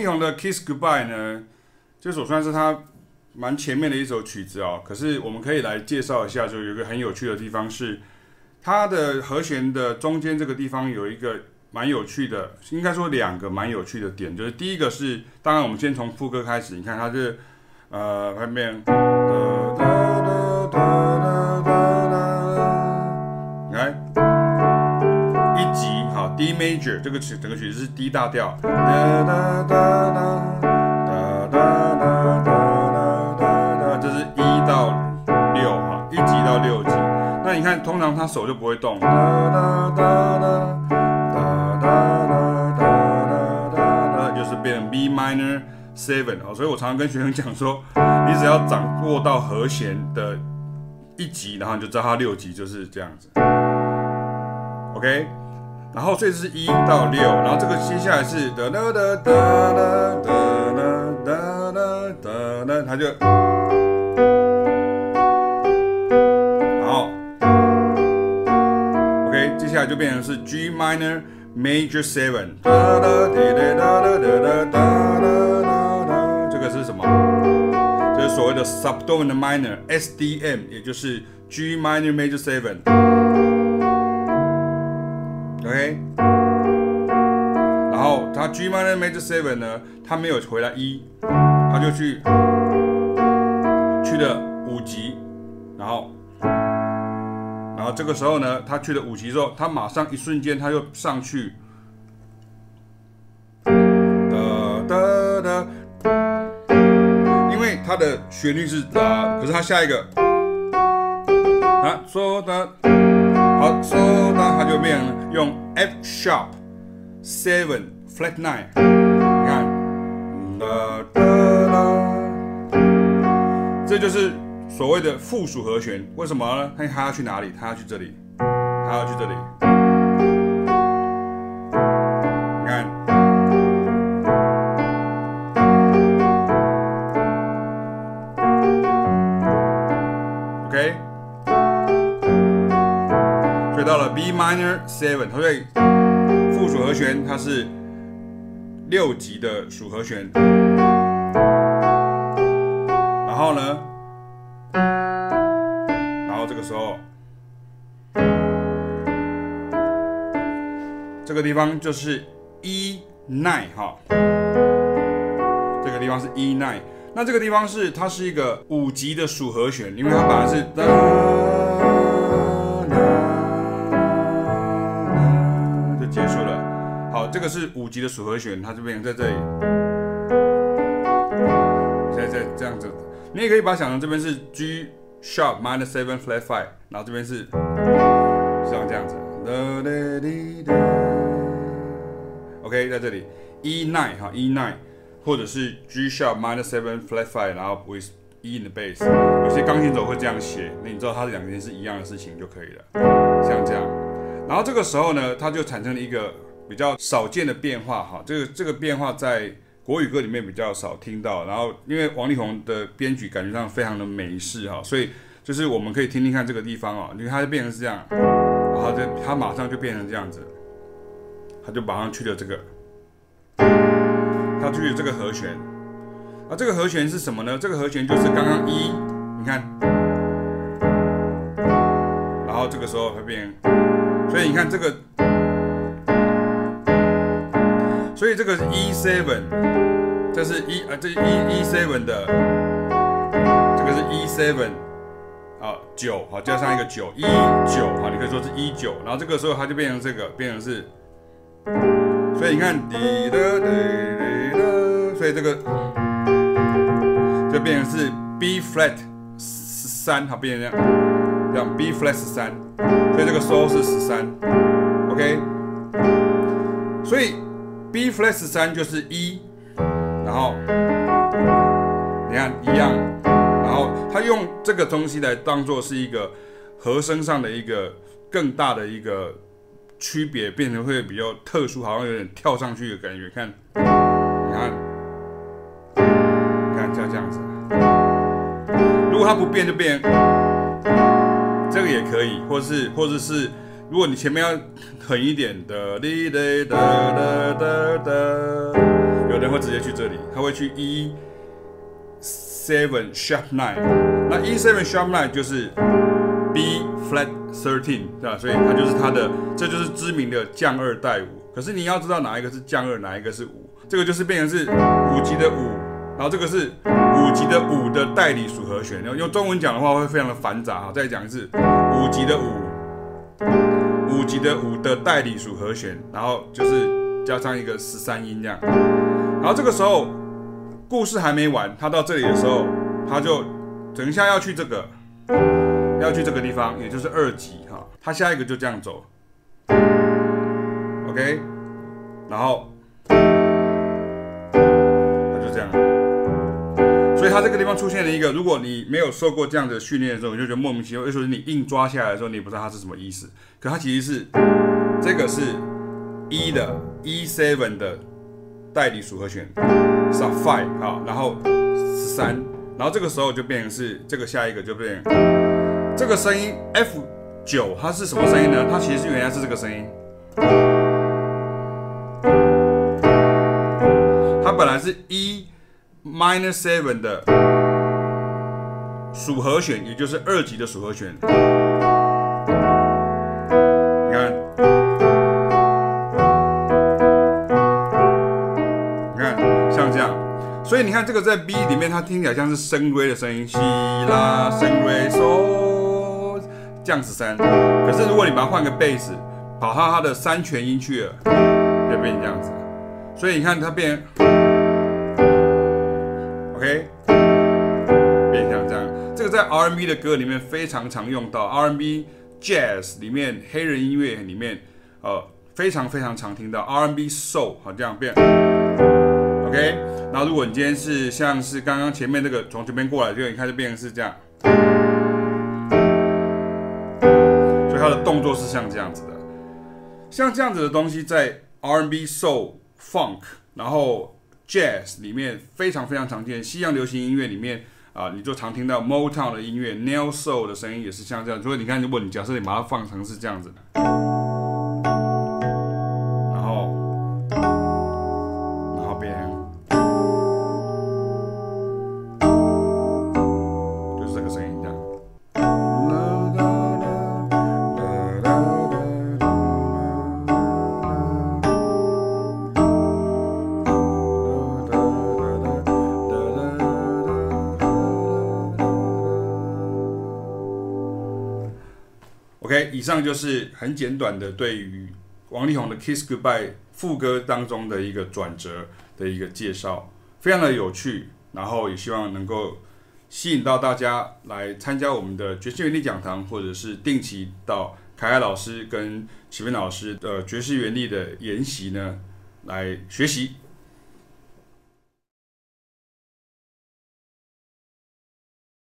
英雄的《Kiss Goodbye》呢，这首算是他蛮前面的一首曲子哦。可是我们可以来介绍一下，就有一个很有趣的地方是，它的和弦的中间这个地方有一个蛮有趣的，应该说两个蛮有趣的点，就是第一个是，当然我们先从副歌开始，你看它是呃外面，的 D major 这个曲整个曲子是 D 大调，这是一到六哈，一级到六级，那你看通常他手就不会动。就是变成 B minor seven 哦，所以我常常跟学生讲说，你只要掌握到和弦的一级，然后你就知道它六级就是这样子，OK，然后所以是一到六，然后这个接下来是哒哒哒哒哒哒哒哒哒哒，它就，然后，OK，接下来就变成是 G minor。Major Seven，这个是什么？这是所谓的 Subdominant Minor，SDM，也就是 G Minor Major Seven。OK，然后它 G Minor Major Seven 呢，它没有回来一，它就去去了五级，然后。然后这个时候呢，他去了五级之后，他马上一瞬间他就上去，哒哒哒，因为他的旋律是哒，可是他下一个啊，嗦哒，好嗦哒，它就变成用 F sharp seven flat nine，你看，哒哒哒，这就是。所谓的附属和弦，为什么呢？它它要去哪里？它要去这里，它要去这里。所以到了 B minor seven，所以附属和弦它是六级的属和弦。然后呢？然后这个时候，这个地方就是 E nine 哈，这个地方是 E nine。那这个地方是它是一个五级的属和弦，因为它本来是这个是五级的属和弦，它这边在这里，现在在这样子，你也可以把它想成这边是 G。Sharp minor seven flat five，然后这边是像这样子，OK，在这里 E nine 哈 E nine，或者是 G sharp minor seven flat five，然后 with E in the bass，有些钢琴手会这样写，那你知道它两件是一样的事情就可以了，像这样。然后这个时候呢，它就产生了一个比较少见的变化哈，这个这个变化在。国语歌里面比较少听到，然后因为王力宏的编曲感觉上非常的美式哈，所以就是我们可以听听看这个地方哦，你看它就变成是这样，然后这它马上就变成这样子，它就马上去了这个，它去了这个和弦，啊，这个和弦是什么呢？这个和弦就是刚刚一，你看，然后这个时候会变，所以你看这个。所以这个是 E7，这是 E 啊，这是 E E7 的，这个是 E7 啊九好，加上一个九一九好，你可以说是一九，然后这个时候它就变成这个，变成是，所以你看滴的滴的，所以这个就变成是 B flat 十三，好，变成这样，这样 B flat 十三，所以这个收是十三，OK，所以。B flat 三就是一，然后你看一样，然后他用这个东西来当做是一个和声上的一个更大的一个区别，变成会比较特殊，好像有点跳上去的感觉。看，你看，你看像这样子，如果它不变就变，这个也可以，或是或者是。如果你前面要狠一点的，哒哒哒哒哒，有人会直接去这里，他会去 E seven sharp nine，那 E seven sharp nine 就是 B flat thirteen，对吧？所以它就是它的，这就是知名的降二带五。可是你要知道哪一个是降二，哪一个是五，这个就是变成是五级的五，然后这个是五级的五的代理属和弦。用中文讲的话会非常的繁杂哈，再讲一次，五级的五，五级的五的代理属和弦，然后就是加上一个十三音这样，然后这个时候故事还没完，他到这里的时候，他就等一下要去这个，要去这个地方，也就是二级哈，他下一个就这样走。OK，然后所以它这个地方出现了一个，如果你没有受过这样的训练的时候，你就觉得莫名其妙。为什么你硬抓下来的时候，你不知道它是什么意思？可它其实是这个是 E 的 E7 的代理组合弦，Sub Five 好，然后十三，然后这个时候就变成是这个下一个就变成这个声音 F 九，它是什么声音呢？它其实原来是这个声音。它本来是 E minor seven 的属和弦，也就是二级的属和弦。你看，你看，像这样。所以你看这个在 B 里面，它听起来像是升 Re 的声音，西拉升 Re 嗦降十三。可是如果你把它换个贝斯，跑到它的三全音去了，就变成这样子。所以你看它变。在 R&B 的歌里面非常常用到，R&B Jazz 里面黑人音乐里面，呃，非常非常常听到 R&B Soul 好这样变。OK，然后如果你今天是像是刚刚前面这个从这边过来，就你看就变成是这样，所以它的动作是像这样子的，像这样子的东西在 R&B Soul Funk，然后。Jazz 里面非常非常常见，西洋流行音乐里面啊、你就常听到 Motown 的音乐，Neo Soul 的声音也是像这样。所以你看，如果你假设你把它放成是这样子的。以上就是很简短的对于王力宏的《Kiss Goodbye》副歌当中的一个转折的一个介绍，非常的有趣，然后也希望能够吸引到大家来参加我们的爵士原力讲堂，或者是定期到凯凯老师跟启文老师的爵士原力的研习呢来学习。